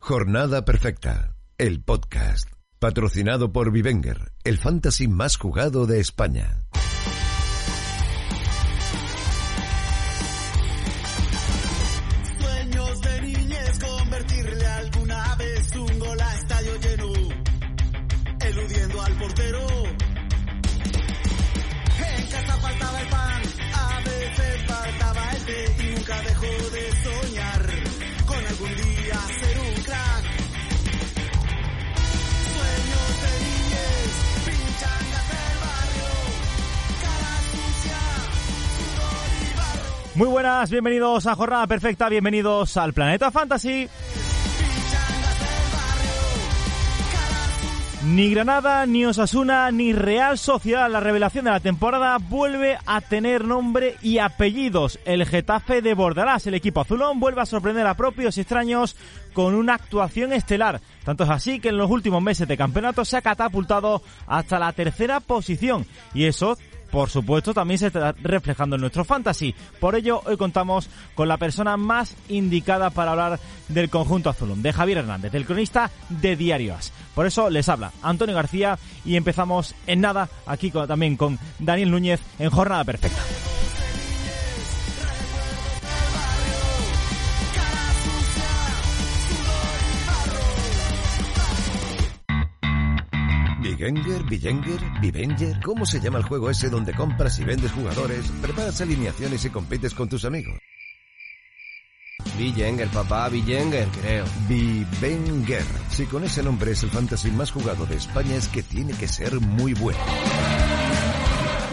Jornada Perfecta, el podcast, patrocinado por Vivenger, el fantasy más jugado de España. Muy buenas, bienvenidos a Jornada Perfecta, bienvenidos al Planeta Fantasy. Ni Granada, ni Osasuna, ni Real Sociedad, la revelación de la temporada, vuelve a tener nombre y apellidos. El Getafe de Bordalás, el equipo azulón, vuelve a sorprender a propios y extraños con una actuación estelar. Tanto es así que en los últimos meses de campeonato se ha catapultado hasta la tercera posición. Y eso por supuesto, también se está reflejando en nuestro fantasy. Por ello, hoy contamos con la persona más indicada para hablar del conjunto azulón, de Javier Hernández, el cronista de Diario As. Por eso les habla Antonio García y empezamos en nada aquí con- también con Daniel Núñez en Jornada Perfecta. Vigenger, Vigenger, Vivenger. ¿Cómo se llama el juego ese donde compras y vendes jugadores, preparas alineaciones y compites con tus amigos? Villanger, papá, Villanger, creo. Vivenger. Si con ese nombre es el fantasy más jugado de España, es que tiene que ser muy bueno.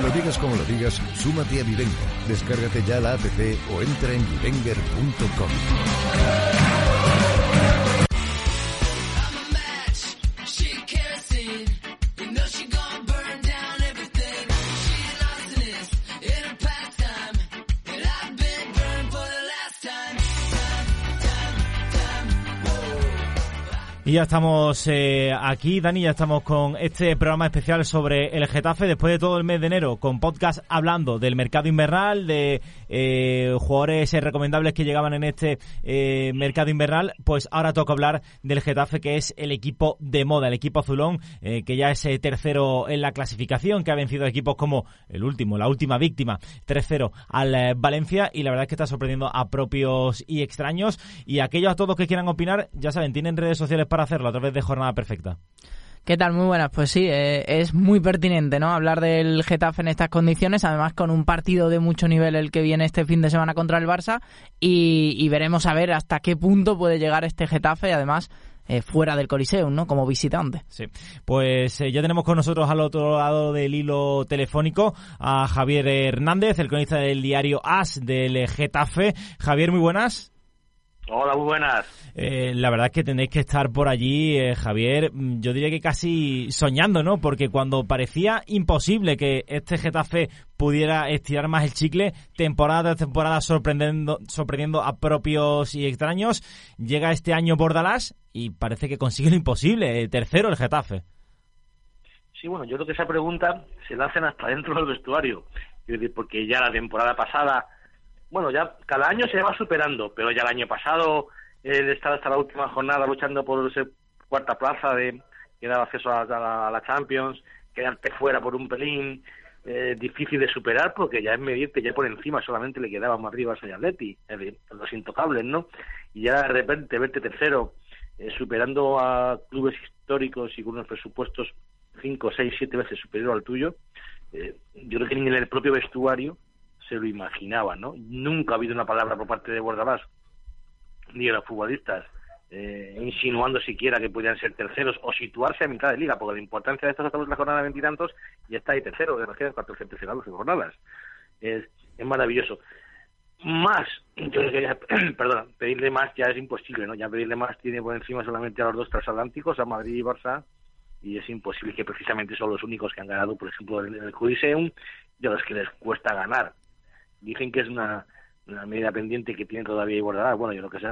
Lo digas como lo digas, súmate a Vivenger. Descárgate ya la app o entra en vivenger.com. Y ya estamos eh, aquí, Dani, ya estamos con este programa especial sobre el Getafe después de todo el mes de enero, con podcast hablando del mercado invernal, de eh, jugadores recomendables que llegaban en este eh, mercado invernal, pues ahora toca hablar del Getafe, que es el equipo de moda, el equipo azulón, eh, que ya es eh, tercero en la clasificación, que ha vencido equipos como el último, la última víctima, 3-0 al Valencia, y la verdad es que está sorprendiendo a propios y extraños, y aquellos a todos que quieran opinar, ya saben, tienen redes sociales para hacerlo a través de Jornada Perfecta. ¿Qué tal? Muy buenas. Pues sí, eh, es muy pertinente, ¿no? Hablar del Getafe en estas condiciones, además con un partido de mucho nivel el que viene este fin de semana contra el Barça y, veremos a ver hasta qué punto puede llegar este Getafe, además eh, fuera del Coliseum, ¿no? Como visitante. Sí, pues eh, ya tenemos con nosotros al otro lado del hilo telefónico a Javier Hernández, el cronista del diario AS del Getafe. Javier, muy buenas. Hola, muy buenas. Eh, la verdad es que tenéis que estar por allí, eh, Javier, mm, yo diría que casi soñando, ¿no? Porque cuando parecía imposible que este Getafe pudiera estirar más el chicle, temporada tras temporada sorprendiendo, sorprendiendo a propios y extraños, llega este año Bordalás y parece que consigue lo imposible, eh, tercero el Getafe. Sí, bueno, yo creo que esa pregunta se la hacen hasta dentro del vestuario. Es decir, porque ya la temporada pasada, bueno, ya cada año se va superando, pero ya el año pasado el estar hasta la última jornada luchando por esa cuarta plaza de que daba acceso a, la, Champions, quedarte fuera por un pelín, eh, difícil de superar porque ya es medirte ya por encima, solamente le quedaba más arriba a Atleti, es los intocables, ¿no? Y ya de repente verte tercero, eh, superando a clubes históricos y con unos presupuestos cinco, seis, siete veces superior al tuyo, eh, yo creo que ni en el propio vestuario se lo imaginaba, ¿no? Nunca ha habido una palabra por parte de Bordalás ni de los futbolistas eh, insinuando siquiera que podían ser terceros o situarse a mitad de liga, porque la importancia de estos estamos en la jornada de veintitantos y está ahí tercero, de recién 14 terceros en jornadas. Es, es maravilloso. más, yo creo perdona, pedirle más ya es imposible, ¿no? Ya pedirle más tiene por encima solamente a los dos transatlánticos, a Madrid y Barça, y es imposible que precisamente son los únicos que han ganado, por ejemplo, en el Coliseum, a los que les cuesta ganar. Dicen que es una, medida pendiente que tiene todavía Bordalás, bueno, yo lo que sé.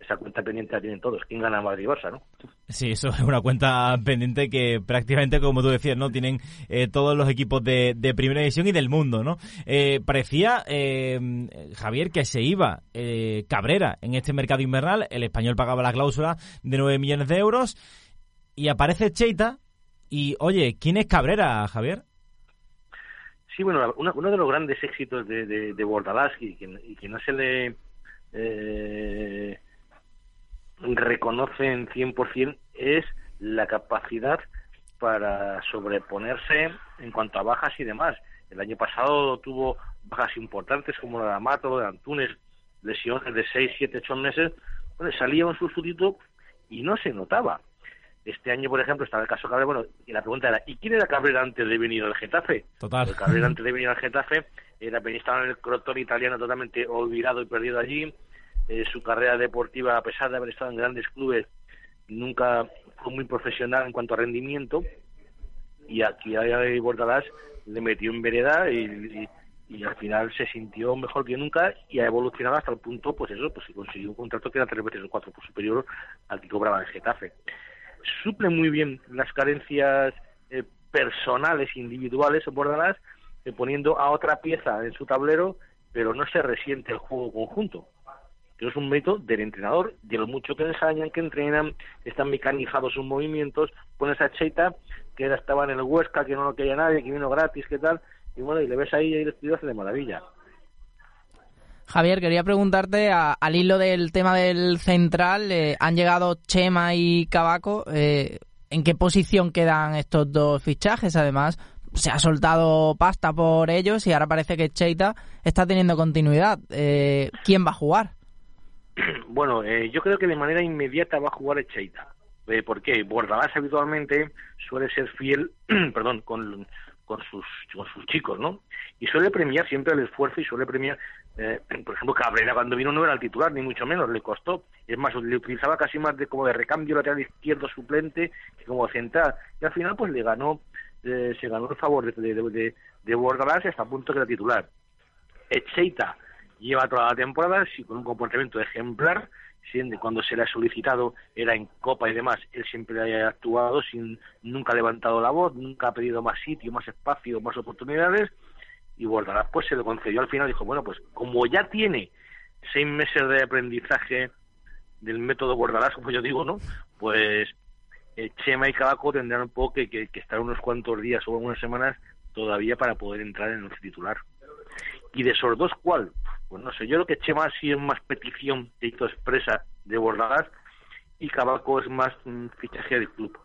Esa cuenta pendiente la tienen todos. ¿Quién gana Madrid y Barça, no? Sí, eso es una cuenta pendiente que prácticamente, como tú decías, ¿no? Tienen eh, todos los equipos de, de primera división y del mundo, ¿no? Eh, parecía, eh, Javier, que se iba eh, Cabrera en este mercado invernal. El español pagaba la cláusula de 9 millones de euros y aparece Cheita. Y, oye, ¿quién es Cabrera, Javier? Sí, bueno, una- uno de los grandes éxitos de, de, Bordalás y que, que no se le eh, reconoce en 100% es la capacidad para sobreponerse en cuanto a bajas y demás. El año pasado tuvo bajas importantes como la de Amato, de Antunes, lesiones de 6, 7, 8 meses, donde salía un sustituto y no se notaba. Este año, por ejemplo, estaba el caso Cabrera, bueno, y la pregunta era, ¿y quién era Cabrera antes de venir al Getafe? Total. Pues Cabrera antes de venir al Getafe era estaba en el Crotone italiano totalmente olvidado y perdido allí. Eh, su carrera deportiva, a pesar de haber estado en grandes clubes, nunca fue muy profesional en cuanto a rendimiento. Y aquí a Bordalás le metió en vereda y, y, y al final se sintió mejor que nunca y ha evolucionado hasta el punto, pues eso, pues que consiguió un contrato que era tres veces o cuatro por superior al que cobraba en Getafe. Suple muy bien las carencias eh, personales, individuales en Bordalás, eh, poniendo a otra pieza en su tablero, pero no se resiente el juego conjunto. Que es un mérito del entrenador, de lo mucho que ensañan, que entrenan, están mecanizados sus movimientos, pones a Cheita, que estaba en el Huesca, que no lo quería nadie, que vino gratis, que tal, y bueno, y le ves ahí y el estudio hace de maravilla. Javier, quería preguntarte, a- al hilo del tema del central, eh, han llegado Chema y Cabaco, eh, ¿en qué posición quedan estos dos fichajes? Además, se ha soltado pasta por ellos y ahora parece que Cheita está teniendo continuidad. Eh, ¿Quién va a jugar? Bueno, eh, yo creo que de manera inmediata va a jugar Echeita. Eh, ¿Por qué? Bordalás habitualmente suele ser fiel, perdón, con, con, sus, con sus chicos, ¿no? Y suele premiar siempre el esfuerzo y suele premiar, eh, por ejemplo, Cabrera cuando vino no era el titular, ni mucho menos, le costó. Es más, le utilizaba casi más de como de recambio lateral izquierdo suplente que como central. Y al final, pues le ganó, eh, se ganó el favor de, de, de, de Bordalás hasta el punto que era titular. Echeita lleva toda la temporada sí, con un comportamiento ejemplar, cuando se le ha solicitado era en Copa y demás, él siempre ha actuado sin nunca ha levantado la voz, nunca ha pedido más sitio, más espacio, más oportunidades y Bordalás pues se lo concedió al final dijo, bueno, pues como ya tiene seis meses de aprendizaje del método Bordalás, como yo digo, ¿no? Pues eh, Chema y Cabaco tendrán un poco que, que, estar unos cuantos días o unas semanas todavía para poder entrar en el titular. Y de esos dos, ¿cuál? Pues no sé, yo creo que Chema sí es más petición hizo expresa de Bordalás y Cabaco es más fichaje del club.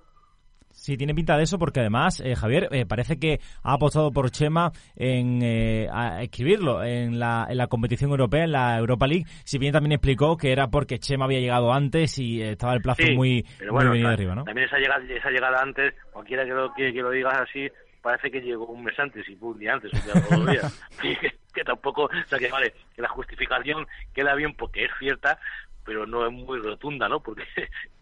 Sí, tiene pinta de eso porque además, eh, Javier, eh, parece que ha apostado por Chema en eh, a escribirlo en la, en la competición europea, en la Europa League. Si bien también explicó que era porque Chema había llegado antes y eh, estaba el plazo Sí, muy, pero muy venido arriba, ¿no? También esa llegada, esa llegada antes, cualquiera que lo, que, que lo digas así, parece que llegó un mes antes y fue un día antes, un día días. Que tampoco, o sea que vale, que la justificación queda bien porque es cierta, pero no es muy rotunda, ¿no? Porque,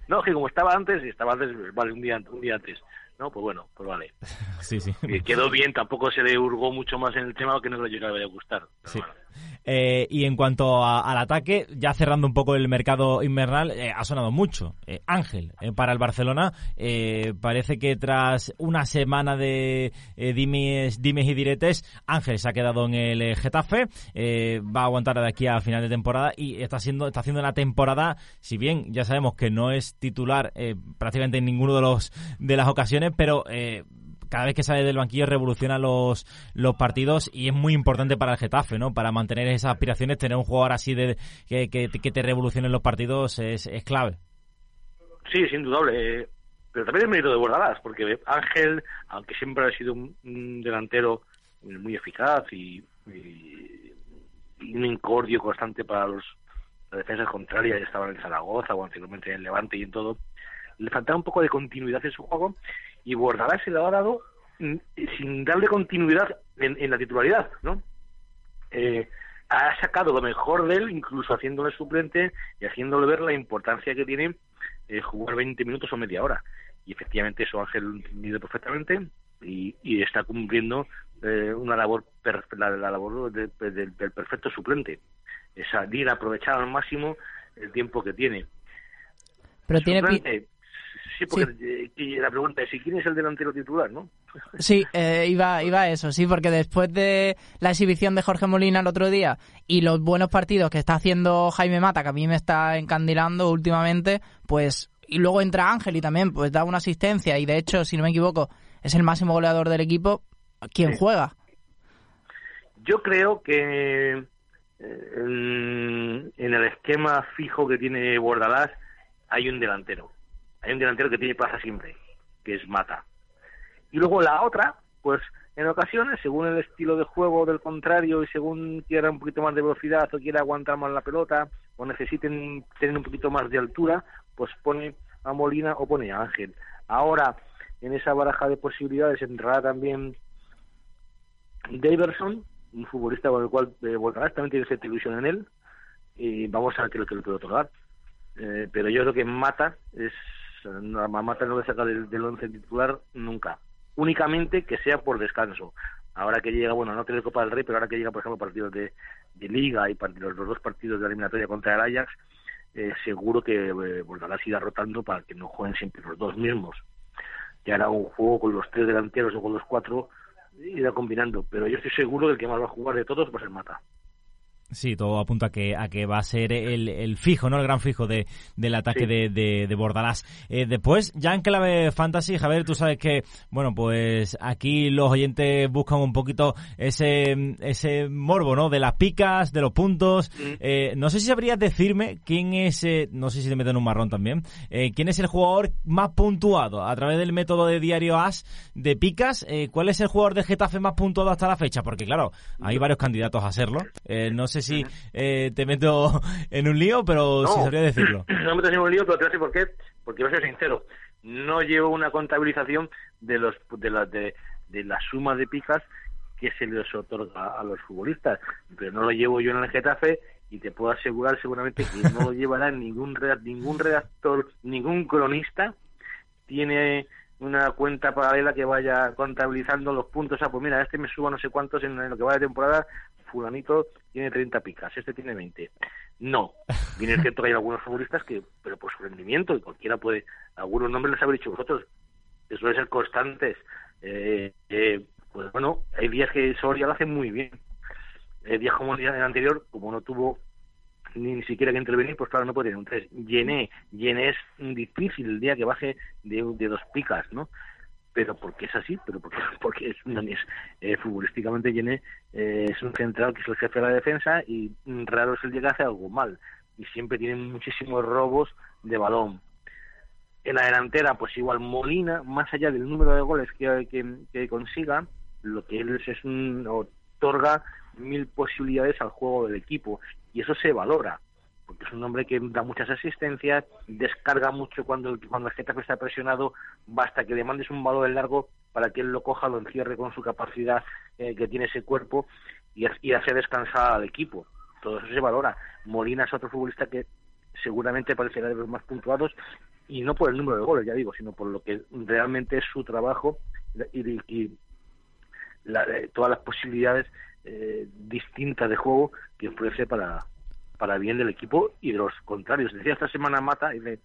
no, que como estaba antes, y estaba antes, vale, un día, un día antes. No, pues bueno, pues vale. Sí, sí. Que quedó bien, tampoco se le hurgó mucho más en el tema que no creo yo que le vaya a gustar. Pero Sí. bueno. Eh, y en cuanto a- al ataque, ya cerrando un poco el mercado invernal, eh, ha sonado mucho. Eh, Ángel, para el Barcelona, parece que tras una semana de dimes, dimes y diretes, Ángel se ha quedado en el Getafe, va a aguantar de aquí a final de temporada y está, siendo, está haciendo una temporada, si bien ya sabemos que no es titular prácticamente en ninguno de, los, de las ocasiones, pero... Cada vez que sale del banquillo revoluciona los, los partidos y es muy importante para el Getafe, ¿no? Para mantener esas aspiraciones, tener un jugador así de que, que, que te revolucione los partidos es, es clave. Sí, sin indudable. Pero también es mérito de Bordalás, porque Ángel, aunque siempre ha sido un, delantero muy eficaz y, y- un incordio constante para los las defensas contrarias, estaban en Zaragoza o anteriormente en Levante y en todo, le faltaba un poco de continuidad en su juego y Bordalás se lo ha dado mm, sin darle continuidad en, en la titularidad, ¿no? Eh, ha sacado lo mejor de él, incluso haciéndole suplente y haciéndole ver la importancia que tiene eh, jugar 20 minutos o media hora. Y efectivamente eso Ángel lo entendido perfectamente y, y está cumpliendo eh, una labor, per- la, la labor de- de- del, del perfecto suplente. Es salir a aprovechar al máximo el tiempo que tiene. Pero tiene Sí, porque la pregunta es, ¿y quién es el delantero titular, no? Sí, eh, iba, iba a eso, sí, porque después de la exhibición de Jorge Molina el otro día y los buenos partidos que está haciendo Jaime Mata, que a mí me está encandilando últimamente, pues, y luego entra Ángel y también pues da una asistencia y de hecho, si no me equivoco, es el máximo goleador del equipo, ¿quién Sí. juega? Yo creo que eh, en, en el esquema fijo que tiene Bordalás hay un delantero. Hay un delantero que tiene plaza siempre, que es Mata. Y luego la otra, pues en ocasiones, según el estilo de juego del contrario y según quiera un poquito más de velocidad o quiera aguantar más la pelota o necesiten tener un poquito más de altura, pues pone a Molina o pone a Ángel. Ahora, en esa baraja de posibilidades entrará también Daverson, un futbolista con el cual eh, Bordalás también tiene cierta ilusión en él y vamos a ver qué es lo que le puede otorgar. Eh, pero yo creo que Mata es no, a Mata no le saca del, del once titular nunca, únicamente que sea por descanso. Ahora que llega, bueno, no tiene Copa del Rey, pero ahora que llega, por ejemplo, partidos de, Liga y partidos, los dos partidos de la eliminatoria contra el Ajax, eh, seguro que eh, Bordalás irá rotando para que no jueguen siempre los dos mismos. Ya hará un juego con los tres delanteros o con los cuatro, irá combinando. Pero yo estoy seguro que el que más va a jugar de todos va a ser Mata. Sí, todo apunta a que, a que va a ser el, el fijo, ¿no? El gran fijo de, del ataque Sí. de, de, de Bordalás. Eh, después, ya en clave fantasy, Javier, tú sabes que, bueno, pues aquí los oyentes buscan un poquito ese, ese morbo, ¿no? De las picas, de los puntos. Mm. Eh, no sé si sabrías decirme quién es, eh, no sé si te meten un marrón también, eh, quién es el jugador más puntuado a través del método de diario AS de picas. Eh, ¿Cuál es el jugador de Getafe más puntuado hasta la fecha? Porque, claro, hay varios candidatos a serlo. Eh, no sé si eh, te meto en un lío, pero sí sabría decirlo. No me metas en un lío, pero te voy a decir por qué. Porque voy a ser sincero. No llevo una contabilización de los de la, de, de la suma de picas que se les otorga a los futbolistas. Pero no lo llevo yo en el Getafe y te puedo asegurar seguramente que no lo llevará ningún ningún redactor, ningún cronista tiene una cuenta paralela que vaya contabilizando los puntos. Ah, pues mira, este me suba no sé cuántos en lo que va de temporada, fulanito tiene 30 picas, este tiene 20. No, bien es cierto que hay algunos futbolistas que, pero por su rendimiento, y cualquiera puede, algunos nombres les habéis dicho vosotros, que suelen ser constantes. Eh, eh, pues bueno, hay días que Soria lo hace muy bien. El día como el día anterior, como no tuvo ni, ni siquiera que intervenir, pues claro, no puede tener un 3. Llené, llené es difícil el día que baje de, de dos picas, ¿no? Pero porque es así, pero porque, porque es, es eh, futbolísticamente Llené eh, es un central que es el jefe de la defensa y raro es el que hace algo mal. Y siempre tiene muchísimos robos de balón. En la delantera, pues igual Molina, más allá del número de goles que, que, que consiga, lo que él es, es un, otorga mil posibilidades al juego del equipo y eso se valora porque es un hombre que da muchas asistencias, descarga mucho cuando, cuando el Getafe está presionado, basta que le mandes un balón largo para que él lo coja, lo encierre con su capacidad eh, que tiene ese cuerpo y, y hace descansar al equipo. Todo eso se valora. Molina es otro futbolista que seguramente parecerá de los más puntuados y no por el número de goles, ya digo, sino por lo que realmente es su trabajo y, y la- eh, todas las posibilidades eh, distintas de juego que ofrece para, para bien del equipo y de los contrarios. Decía esta semana Mata, y de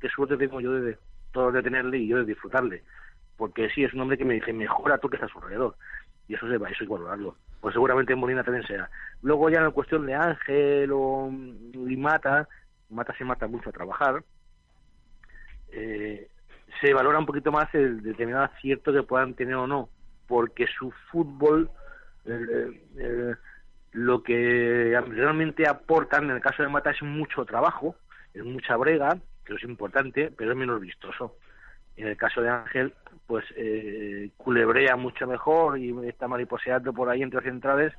qué suerte tengo yo de, todo de tenerle y yo de disfrutarle. Porque sí, es un hombre que me dice, mejora tú que estás a su alrededor. Y eso, se va, eso hay que valorarlo. Pues seguramente en Molina también sea. Luego ya en la cuestión de Ángel o y Mata, Mata se mata mucho a trabajar, eh, se valora un poquito más el determinado acierto que puedan tener o no, porque su fútbol, lo que realmente aportan en el caso de Mata es mucho trabajo, es mucha brega, que es importante, pero es menos vistoso. En el caso de Ángel, pues eh, culebrea mucho mejor y está mariposeando por ahí entre centrales,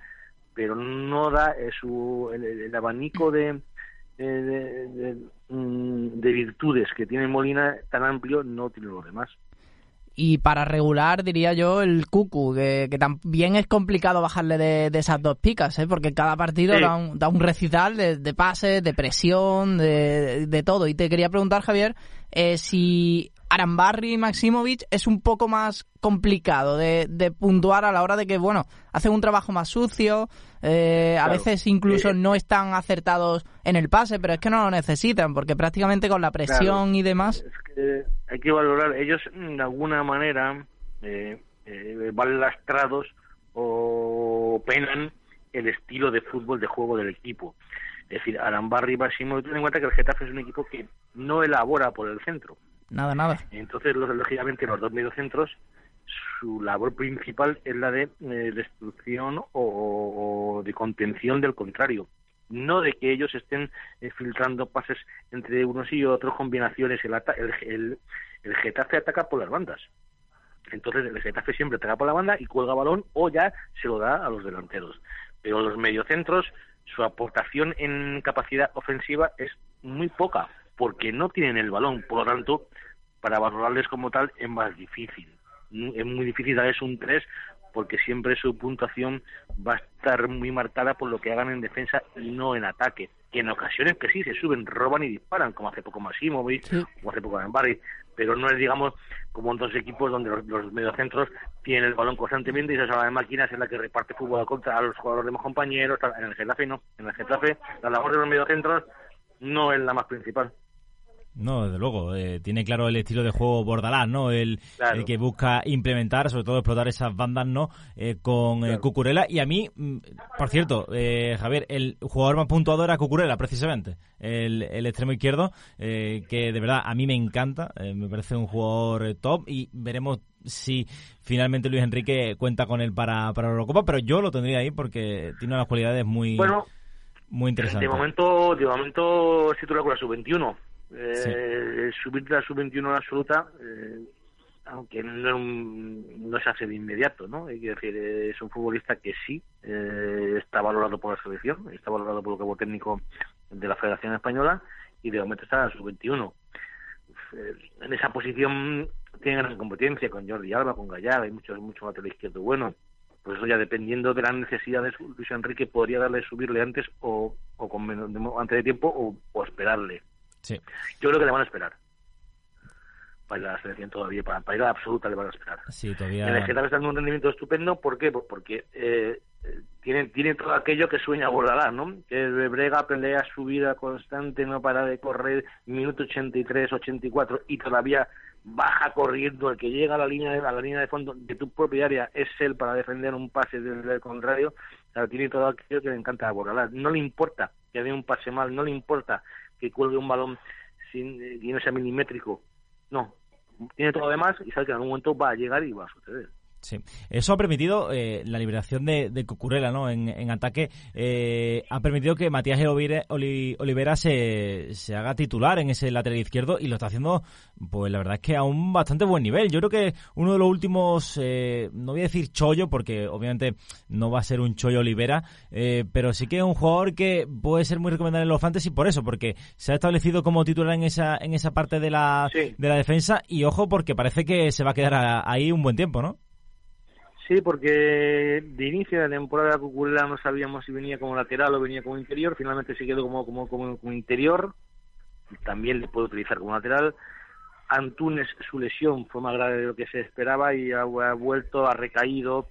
pero no da eh, su, el, el abanico de, de- de, mm, de virtudes que tiene Molina tan amplio, no tiene los demás. Y para regular, diría yo, el Cucu, que, que también es complicado bajarle de, de esas dos picas, ¿eh? porque cada partido Sí. da, un, da un recital de, de pases, de presión, de, de todo. Y te quería preguntar, Javier, eh, si Arambarri y Maximovic es un poco más complicado de, de puntuar a la hora de que, bueno, hacen un trabajo más sucio, eh, a veces incluso Eh, no están acertados en el pase, pero es que no lo necesitan, porque prácticamente con la presión y demás... Es que hay que valorar, ellos de alguna manera eh, eh, van lastrados o penan el estilo de fútbol de juego del equipo. Es decir, Arambarri y Máximo, ten en cuenta que el Getafe es un equipo que no elabora por el centro. Nada, nada. Entonces, lógicamente, los dos mediocentros, su labor principal es la de eh, destrucción o, o de contención del contrario. No de que ellos estén eh, filtrando pases entre unos y otros, combinaciones. El, ata- el, el Getafe ataca por las bandas. Entonces, el Getafe siempre ataca por la banda y cuelga balón o ya se lo da a los delanteros. Pero los mediocentros, su aportación en capacidad ofensiva es muy poca, porque no tienen el balón. Por lo tanto, para valorarles como tal es más difícil. Mm, Es muy difícil darles un 3 porque siempre su puntuación va a estar muy marcada por lo que hagan en defensa y no en ataque. Que en ocasiones que sí, se suben, roban y disparan, como hace poco Masimovic Sí. o hace poco Barry, pero no es, digamos, como en dos equipos donde los, los mediocentros tienen el balón constantemente y esa sala de máquinas en la que reparte fútbol a contra a los jugadores de más compañeros. En el Getafe no. En el Getafe la labor de los mediocentros no es la más principal. No, desde luego, eh, tiene claro el estilo de juego Bordalás, ¿no? El, Claro. el que busca implementar, sobre todo explotar esas bandas, ¿no? Eh, con eh, Claro. Cucurella. Y a mí, mm, por cierto, eh, Javier, el jugador más puntuador era Cucurella, precisamente. El, el extremo izquierdo, eh, que de verdad a mí me encanta. eh, me parece un jugador eh, top y veremos si finalmente Luis Enrique cuenta con él para, para la Eurocopa, pero yo lo tendría ahí porque tiene unas cualidades muy, Bueno, muy interesantes. De momento, de momento es titular con la sub-21. Eh, de la sub-21 a la absoluta, eh, aunque no, no se hace de inmediato, ¿no? Que decir, es un futbolista que sí eh, está valorado por la selección, está valorado por el cuerpo técnico de la Federación Española y de momento está en la sub-21. Eh, En esa posición tiene gran competencia con Jordi Alba, con Gallardo, hay muchos mucho lateral izquierdo bueno. Por eso ya dependiendo de las necesidades, Luis Enrique podría darle subirle antes o, o con menos, antes de tiempo o esperarle. Sí. Yo creo que le van a esperar. Para ir a la selección todavía, para, para ir a la absoluta le van a esperar. Sí, todavía. El Getafe está en un rendimiento estupendo, ¿por qué? Pues porque eh, tiene, tiene todo aquello que sueña Bordalás, ¿no? Que brega, pelea, subida constante, no para de correr, minuto 83, 84, y todavía baja corriendo, el que llega a la línea de, a la línea de fondo de tu propia área es él para defender un pase del, del contrario, o sea, tiene todo aquello que le encanta a Bordalás. No le importa que dé un pase mal, no le importa que cuelgue un balón sin, eh, y no sea milimétrico, no, tiene todo lo demás y sabe que en algún momento va a llegar y va a suceder. Sí, eso ha permitido eh, la liberación de, de Cucurella ¿no? en, en ataque. eh, ha permitido que Matías Olivera, Oli- Olivera se, se haga titular en ese lateral izquierdo y lo está haciendo, pues la verdad es que a un bastante buen nivel. Yo creo que uno de los últimos, eh, no voy a decir chollo, porque obviamente no va a ser un chollo Olivera, eh, pero sí que es un jugador que puede ser muy recomendable en los fantasy por eso, porque se ha establecido como titular en esa, en esa parte de la, Sí. de la defensa y ojo, porque parece que se va a quedar a- ahí un buen tiempo, ¿no? Sí, porque de inicio de la temporada Cucurella no sabíamos si venía como lateral o venía como interior. Finalmente se quedó como, como, como, como interior. También le puede utilizar como lateral. Antunes, su lesión fue más grave de lo que se esperaba y ha, vuelto, ha recaído.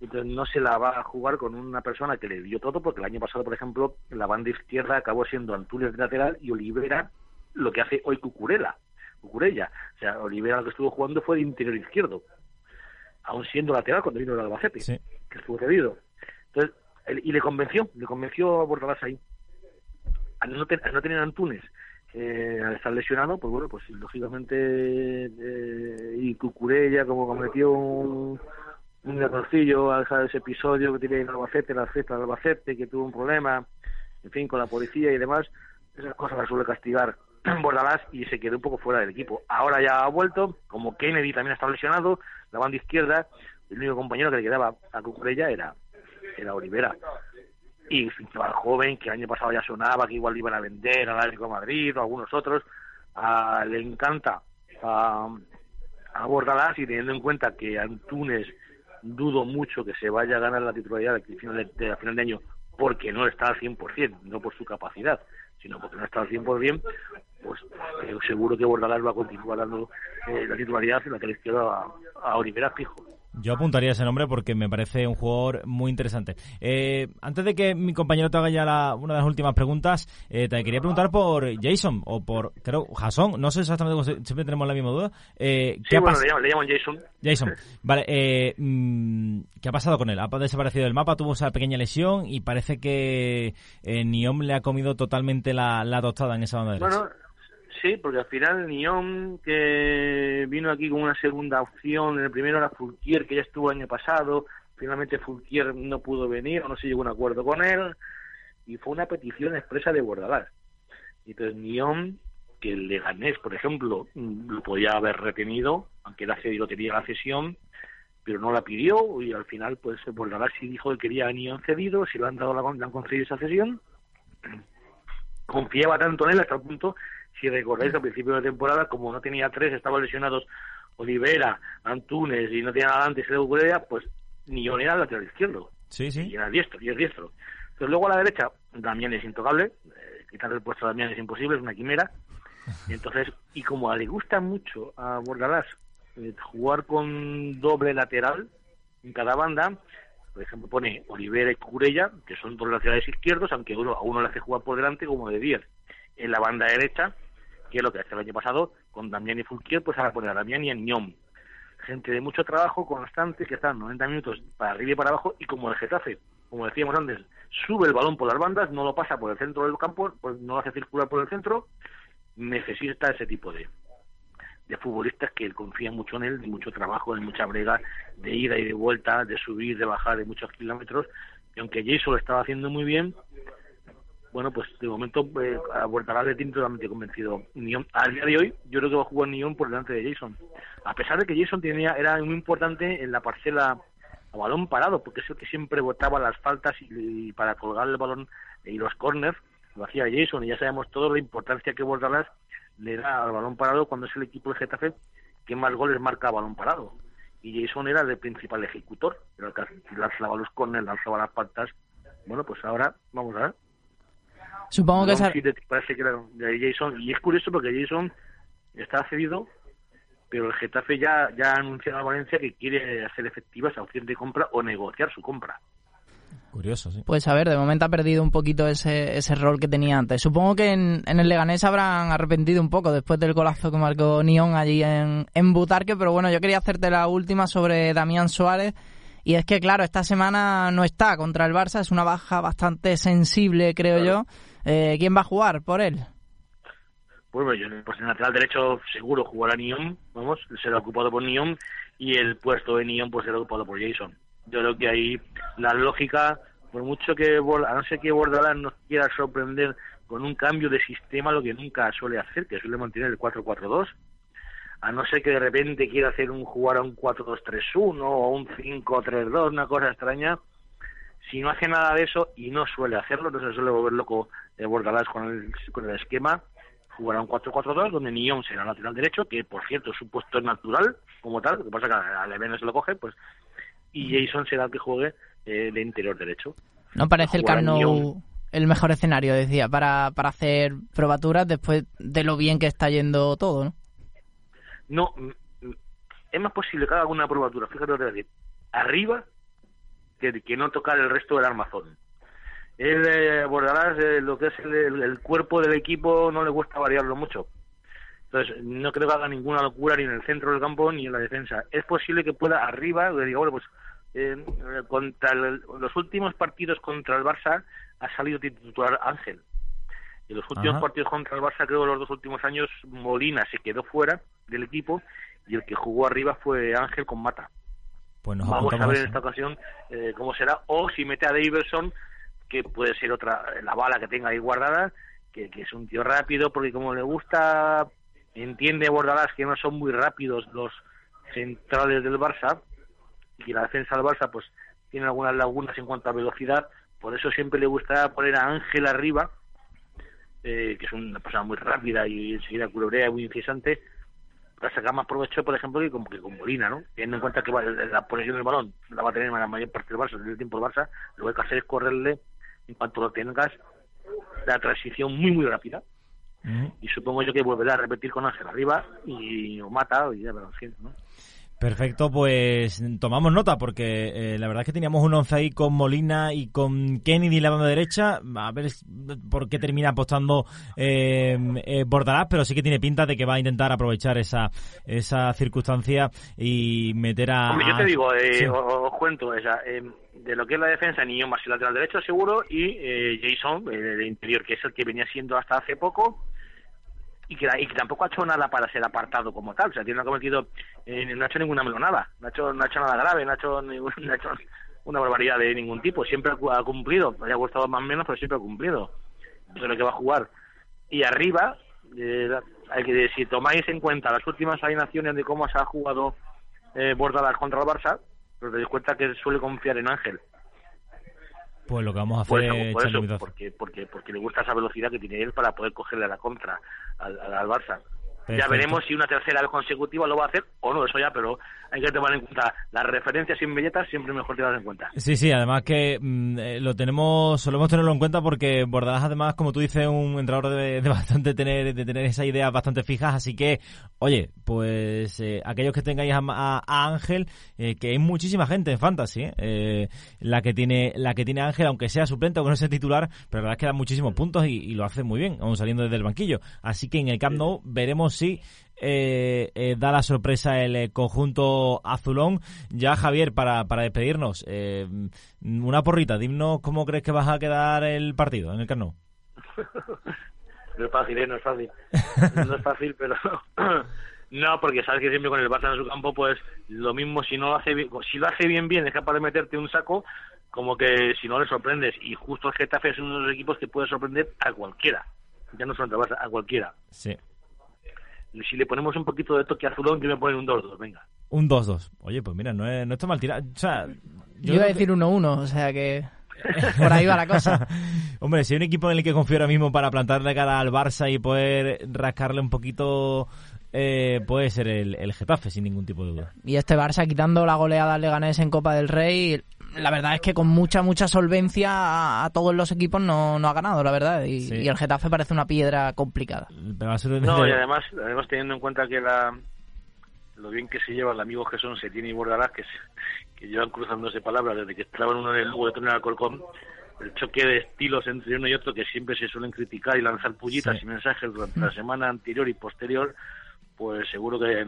Entonces no se la va a jugar con una persona que le dio todo, porque el año pasado, por ejemplo, la banda izquierda acabó siendo Antunes de lateral y Olivera lo que hace hoy Cucurella. Cucurella. O sea, Olivera lo que estuvo jugando fue de interior izquierdo aún siendo lateral cuando vino el Albacete, Sí. que estuvo cedido. Entonces, él- y le convenció, le convenció a Bordalás ahí. Al no, ten- al no tener Antunes, eh, al estar lesionado, pues bueno, pues lógicamente, eh, y Cucurella, como cometió un, un errorcillo al dejar ese episodio que tiene en Albacete, la fiesta de Albacete, que tuvo un problema, en fin, con la policía y demás, esas cosas las suele castigar Bordalás y se quedó un poco fuera del equipo. Ahora ya ha vuelto, como Kennedy también está lesionado, la banda izquierda, el único compañero que le quedaba a Cucurella era, era Olivera. Y un chaval joven que el año pasado ya sonaba, que igual iban a vender al Atlético de Madrid o algunos otros, ah, le encanta a, a Bordalás y teniendo en cuenta que Antunes dudo mucho que se vaya a ganar la titularidad de a final de año porque no está al 100%, no por su capacidad, sino porque no está al 100%, pues eh, seguro que Bordalás va a continuar dando eh, la titularidad en la que le izquierdo a, a Olivera fijo. Yo apuntaría ese nombre porque me parece un jugador muy interesante. Eh, antes de que mi compañero te haga ya la- una de las últimas preguntas, eh, te quería preguntar por Jason o por, creo, Jason. No sé exactamente siempre tenemos la misma duda. Eh, ¿qué Sí, ha bueno, le llaman, le llaman Jason. Jason, vale, eh, mm, ¿qué ha pasado con él? Ha desaparecido del mapa, tuvo esa pequeña lesión y parece que eh, Niom le ha comido totalmente la, la tostada en esa banda derecha. Bueno, sí, porque al final Nión, que vino aquí con una segunda opción, en el primero era Fulquier, que ya estuvo el año pasado, finalmente Fulquier no pudo venir, o no se llegó a un acuerdo con él, y fue una petición expresa de Bordalás. Entonces Nión, que el Leganés, por ejemplo, mm, lo podía haber retenido, aunque era cedido, tenía la cesión, pero no la pidió, y al final, pues Bordalás sí dijo que quería a cedido, si le han dado la, le han concedido esa cesión, confiaba tanto en él hasta el punto, si recordáis al principio de temporada, como no tenía tres, estaban lesionados Olivera, Antunes y no tenía nada antes de Ucrania, pues Nión era el lateral izquierdo Sí, y sí. era diestro, y es diestro. Entonces luego a la derecha, Damián es intocable, eh, quitarle el puesto a Damián es imposible, es una quimera. Y entonces, y como le gusta mucho a Bordalás eh, jugar con doble lateral en cada banda, por ejemplo pone Olivera y Curella, que son dos laterales izquierdos, aunque uno, a uno le hace jugar por delante como de 10. En la banda derecha, que es lo que hace el año pasado, con Damián y Fulquier, pues ahora pone a Damián y a Ñom. Gente de mucho trabajo constante que están 90 minutos para arriba y para abajo y como el Getafe, como decíamos antes, sube el balón por las bandas, no lo pasa por el centro del campo, pues no lo hace circular por el centro, necesita ese tipo de, de futbolistas que confían mucho en él, de mucho trabajo, de mucha brega, de ida y de vuelta, de subir, de bajar de muchos kilómetros, y aunque Jason lo estaba haciendo muy bien, bueno, pues de momento eh, a Bordalás le tiene totalmente convencido. Nion, al día de hoy, yo creo que va a jugar Nion por delante de Jason. A pesar de que Jason tenía, era muy importante en la parcela a balón parado, porque es el que siempre botaba las faltas y, y para colgar el balón y los corners, lo hacía Jason, y ya sabemos toda la importancia que Bordalás le da al balón parado cuando es el equipo de Getafe que más goles marca a balón parado. Y Jason era el principal ejecutor, era el que lanzaba los corners, lanzaba las faltas. Bueno, pues ahora vamos a ver. Supongo que esa- parece que era de Jason y es curioso porque Jason está cedido pero el Getafe ya ya ha anunciado a Valencia que quiere hacer efectiva esa opción de compra o negociar su compra Curioso, sí. Pues a ver, de momento ha perdido un poquito ese, ese rol que tenía antes. Supongo que en, en el Leganés habrán arrepentido un poco después del golazo que marcó Nión allí en, en Butarque, pero bueno, yo quería hacerte la última sobre Damián Suárez. Y es que, claro, esta semana no está contra el Barça, es una baja bastante sensible, creo yo. Eh, ¿Quién va a jugar por él? Pues, bueno, yo, en lateral derecho seguro jugará Nión, vamos, será ocupado por Nión y el puesto de Nión pues será ocupado por Jason. Yo creo que ahí la lógica, por mucho que, a no ser que Bordalás nos quiera sorprender con un cambio de sistema, lo que nunca suele hacer, que suele mantener el 4-4-2, a no ser que de repente quiera hacer un jugar a un 4-2-3-1 o un 5-3-2, una cosa extraña, si no hace nada de eso y no suele hacerlo, no se suele volver loco de Bordalás con el, con el esquema, jugará un 4-4-2 donde Nión será lateral derecho, que por cierto es su puesto natural como tal, lo que pasa que a Levene se lo coge, pues y Jason será el que juegue eh, de interior derecho. No parece el Camp Nou el mejor escenario, decía, para, para hacer probaturas después de lo bien que está yendo todo, ¿no? No, mm, mm, es más posible que haga alguna probatura, fíjate lo que voy a decir, arriba que, que no tocar el resto del armazón. Él, eh, Bordalás, eh, lo que es el, cuerpo del equipo no le gusta variarlo mucho. Entonces, no creo que haga ninguna locura ni en el centro del campo ni en la defensa. Es posible que pueda arriba, le diga, bueno, pues eh, contra el- los últimos partidos contra el Barça ha salido titular Ángel. En los últimos Ajá. partidos contra el Barça, creo que los dos últimos años, Molina se quedó fuera del equipo y el que jugó arriba fue Ángel con Mata. Pues nos Vamos a ver en esta ocasión eh, cómo será. O si mete a Davidson, que puede ser otra, la bala que tenga ahí guardada, que, que es un tío rápido, porque como le gusta, entiende Bordalás que no son muy rápidos los centrales del Barça, y la defensa del Barça pues tiene algunas lagunas en cuanto a velocidad, por eso siempre le gusta poner a Ángel arriba, eh, que es una persona muy rápida y enseguida culebrea, muy incesante, sacar más provecho, por ejemplo, que con, que con Molina, ¿no? Teniendo en cuenta que va- la posesión del balón la va a tener la mayor parte del Barça, del tiempo el Barça, lo que hay que hacer es correrle, en cuanto lo tengas, la transición muy, muy rápida. Y supongo yo que volverá a repetir con Ángel arriba y o mata, y ya, pero en ¿no? Perfecto, pues tomamos nota porque eh, la verdad es que teníamos un once ahí con Molina y con Kennedy en la banda derecha. A ver por qué termina apostando eh, eh, Bordalás, pero sí que tiene pinta de que va a intentar aprovechar esa esa circunstancia y meter a. Hombre, yo te digo, eh, Sí. os, os cuento, o sea, eh, de lo que es la defensa, Niño más el lateral derecho seguro y eh, Jason, eh, de interior, que es el que venía siendo hasta hace poco y que, y que tampoco ha hecho nada para ser apartado como tal, o sea, tiene no ha cometido, eh, no ha hecho ninguna melonada, no ha hecho, no ha hecho nada grave, no ha hecho, ningún- no ha hecho una barbaridad de ningún tipo, siempre ha cu- ha cumplido, le ha gustado más o menos, pero siempre ha cumplido, eso es lo que va a jugar. Y arriba, eh, hay que si tomáis en cuenta las últimas alineaciones de cómo se ha jugado eh, Bordalas contra el Barça, os dais cuenta que suele confiar en Ángel. Pues lo que vamos a hacer Por es por eso, porque, porque, porque le gusta esa velocidad que tiene él para poder cogerle la contra al, al, Barça. Ya veremos si una tercera vez consecutiva lo va a hacer o no, eso ya, pero hay que tomar en cuenta las referencias inmediatas, siempre mejor tenerlas en cuenta. Sí, sí, además que mm, eh, lo tenemos, solemos tenerlo en cuenta porque Bordalás además, como tú dices, un entrenador de, de bastante tener, de tener esas ideas bastante fijas, así que, oye, pues eh, aquellos que tengáis a, a- a Ángel, eh, que hay muchísima gente en Fantasy, eh, eh, la que tiene, la que tiene Ángel, aunque sea suplente o que no sea titular, pero la verdad es que da muchísimos puntos y, y lo hace muy bien, aún saliendo desde el banquillo. Así que en el Camp Nou veremos si eh, eh, da la sorpresa el eh, conjunto azulón. Ya, Javier, para, para despedirnos, eh, una porrita, dinos cómo crees que vas a quedar el partido en el Camp Nou. No es fácil, ¿eh? No es fácil. No es fácil, pero... No, porque sabes que siempre con el Barça en su campo, pues lo mismo, si no lo hace bien, si lo hace bien, bien, es capaz de meterte un saco, como que si no le sorprendes. Y justo el Getafe es uno de los equipos que puede sorprender a cualquiera. Ya no solo al Barça, a cualquiera. Sí. Si le ponemos un poquito de toque azulón, que me ponen un 2-2, venga. Un 2-2. Oye, pues mira, no, es, no está mal tirado. O sea, Yo, iba a decir 1-1, o sea que por ahí va la cosa. Hombre, si hay un equipo en el que confío ahora mismo para plantarle cara al Barça y poder rascarle un poquito, eh, puede ser el, el Getafe, sin ningún tipo de duda. Y este Barça quitando la goleada al Leganés en Copa del Rey, la verdad es que con mucha, mucha solvencia a, a todos los equipos no, no ha ganado, la verdad. Y, Sí. y el Getafe parece una piedra complicada. Pero va a ser No, y además, además teniendo en cuenta que la lo bien que se lleva el amigo Jesús Setién y Bordalás, que, se- que llevan cruzándose palabras desde que estaban uno en el Lugo y otro en el Alcorcón, el choque de estilos entre uno y otro que siempre se suelen criticar y lanzar pullitas Sí. y mensajes durante la semana anterior y posterior, pues seguro que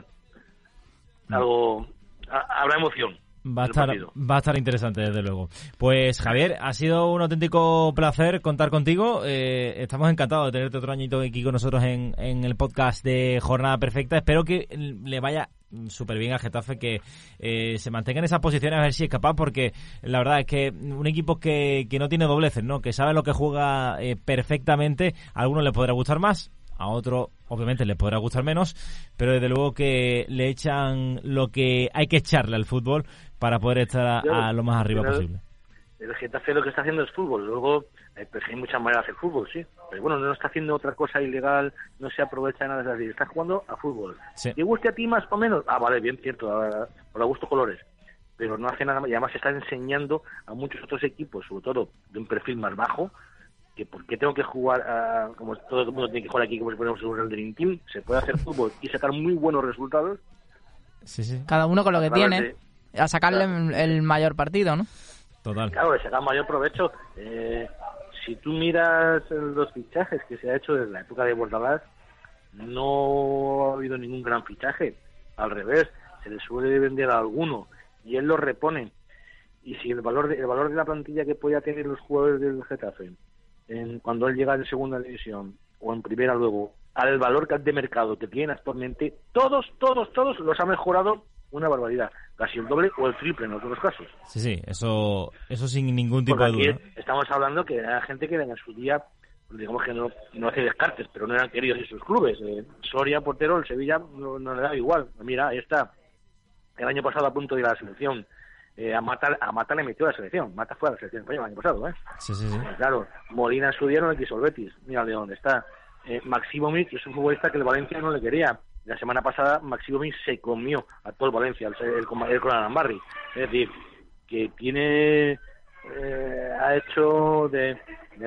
algo ha- habrá emoción. Va a, estar, va a estar interesante, desde luego. Pues Javier, ha sido un auténtico placer contar contigo. Eh, estamos encantados de tenerte otro añito aquí con nosotros en, en el podcast de Jornada Perfecta. Espero que le vaya súper bien a Getafe, que eh, se mantenga en esas posiciones a ver si es capaz, porque la verdad es que un equipo que, que no tiene dobleces, ¿no? que sabe lo que juega eh, perfectamente, a algunos les podrá gustar más, a otro obviamente les podrá gustar menos, pero desde luego que le echan lo que hay que echarle al fútbol para poder estar a, lo más arriba posible. El Getafe lo que está haciendo es fútbol. Luego, eh, pues hay muchas maneras de hacer fútbol, sí. Pero bueno, no está haciendo otra cosa ilegal, no se aprovecha de nada de así. Está jugando a fútbol. Sí. ¿Te guste a ti más o menos? Ah, vale, bien, cierto, a- por a gusto colores. Pero no hace nada más. Y además está enseñando a muchos otros equipos, sobre todo de un perfil más bajo, que por qué tengo que jugar, a- como todo el mundo tiene que jugar aquí, como si fuéramos en el Dream Team, se puede hacer fútbol y sacar muy buenos resultados. Sí, sí, Cada uno con lo que tiene, a sacarle el mayor partido, ¿no? Claro, le saca mayor provecho. Eh, si tú miras los fichajes que se ha hecho desde la época de Bordalás, no ha habido ningún gran fichaje. Al revés, se le suele vender a alguno y él lo repone. Y si el valor de, el valor de la plantilla que podía tener los jugadores del Getafe en, cuando él llega en segunda división o en primera luego, al valor de mercado que tienen actualmente, todos, todos, todos los ha mejorado una barbaridad. Casi el doble o el triple en algunos casos. Sí, sí, eso, eso sin ningún tipo Porque de aquí duda. estamos hablando que era gente que en su día, digamos que no, no hace descartes, pero no eran queridos en sus clubes. Eh, Soria, portero, el Sevilla no, no le da igual. Mira, ahí está. El año pasado a punto de ir a la selección. Eh, a Mata, a Mata le metió a la selección. Mata fue a la selección española el año pasado, ¿eh? Sí, sí, sí. Eh, Claro, Molina en su día no le quiso el Betis. Mira de dónde está. Eh, Maximovic es un futbolista que el Valencia no le quería. La semana pasada Maxi Gómez se comió a todo el Valencia, el, el, el Conan Es decir, que tiene eh, ha hecho de,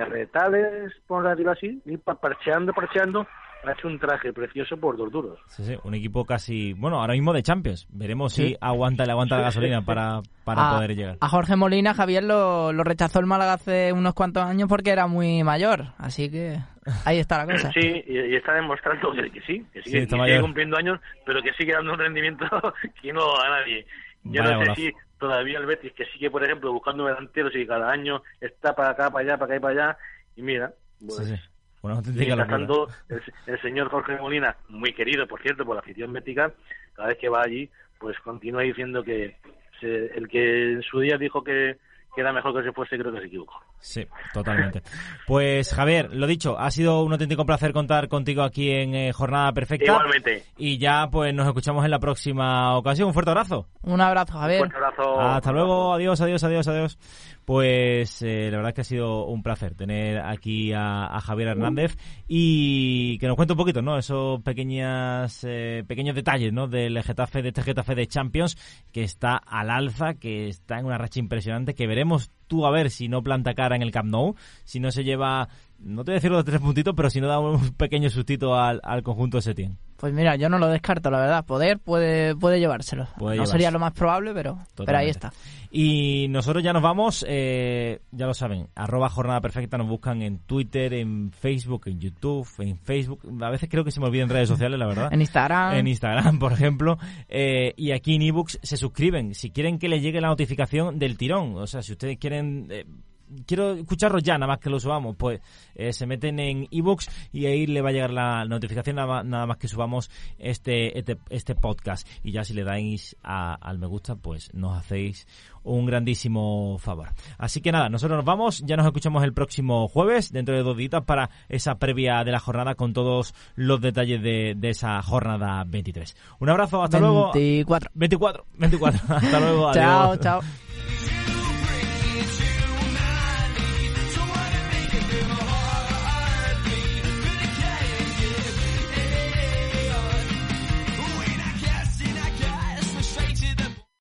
retales, por decirlo así, pa- parcheando, parcheando, ha hecho un traje precioso por dos duros. Sí, sí, un equipo casi, bueno, ahora mismo de Champions. Veremos Sí. si aguanta le aguanta la gasolina para, para a, poder llegar. a Jorge Molina, Javier lo, lo rechazó el Málaga hace unos cuantos años porque era muy mayor. Así que ahí está la cosa. Sí, y, y está demostrando que, que sí, que Sí, sigue, que cumpliendo años, pero que sigue dando un rendimiento que no a nadie. Yo Vaya no sé golazo. si todavía el Betis, que sigue, por ejemplo, buscando delanteros y cada año está para acá, para allá, para acá y para allá, y mira, pues, Sí, sí. Una auténtica mientras locura. tanto, el, el señor Jorge Molina, muy querido, por cierto, por la afición bética, cada vez que va allí, pues continúa diciendo que se- el que en su día dijo que, que era mejor que se fuese, creo que se equivocó. Sí, totalmente. Pues Javier, lo dicho, ha sido un auténtico placer contar contigo aquí en eh, Jornada Perfecta. Igualmente, Y ya pues nos escuchamos en la próxima ocasión. Un fuerte abrazo. Un abrazo, un Javier. fuerte abrazo. Hasta luego, adiós, adiós, adiós, adiós. Pues eh, la verdad es que ha sido un placer tener aquí a, a Javier Hernández y que nos cuente un poquito, ¿no? Esos pequeñas, eh, pequeños detalles, ¿no? Del Getafe, de este Getafe de Champions que está al alza, que está en una racha impresionante, que veremos tú a ver si no planta cara en el Camp Nou, si no se lleva, no te voy a decir los tres puntitos, pero si no da un pequeño sustito al, al conjunto de Setién. Pues mira, yo no lo descarto, la verdad. Poder puede, puede llevárselo. Puede no llevarse. sería lo más probable, pero, pero ahí está. Y nosotros ya nos vamos, eh, ya lo saben, arroba jornada perfecta, nos buscan en Twitter, en Facebook, en YouTube, en Facebook, a veces creo que se me olvidan redes sociales, la verdad. En Instagram. En Instagram, por ejemplo, eh, y aquí en ebooks se suscriben. Si quieren que les llegue la notificación del tirón, o sea, si ustedes quieren eh, quiero escucharlo ya, nada más que lo subamos, pues eh, se meten en ebooks y ahí le va a llegar la notificación nada más, nada más que subamos este, este, este podcast. Y ya si le dais a- al me gusta, pues nos hacéis un grandísimo favor. Así que nada, nosotros nos vamos, ya nos escuchamos el próximo jueves, dentro de dos días, para esa previa de la jornada con todos los detalles de, de esa jornada 23. Un abrazo, hasta luego. 24. 24, 24. Hasta luego. Chao, adiós. chao.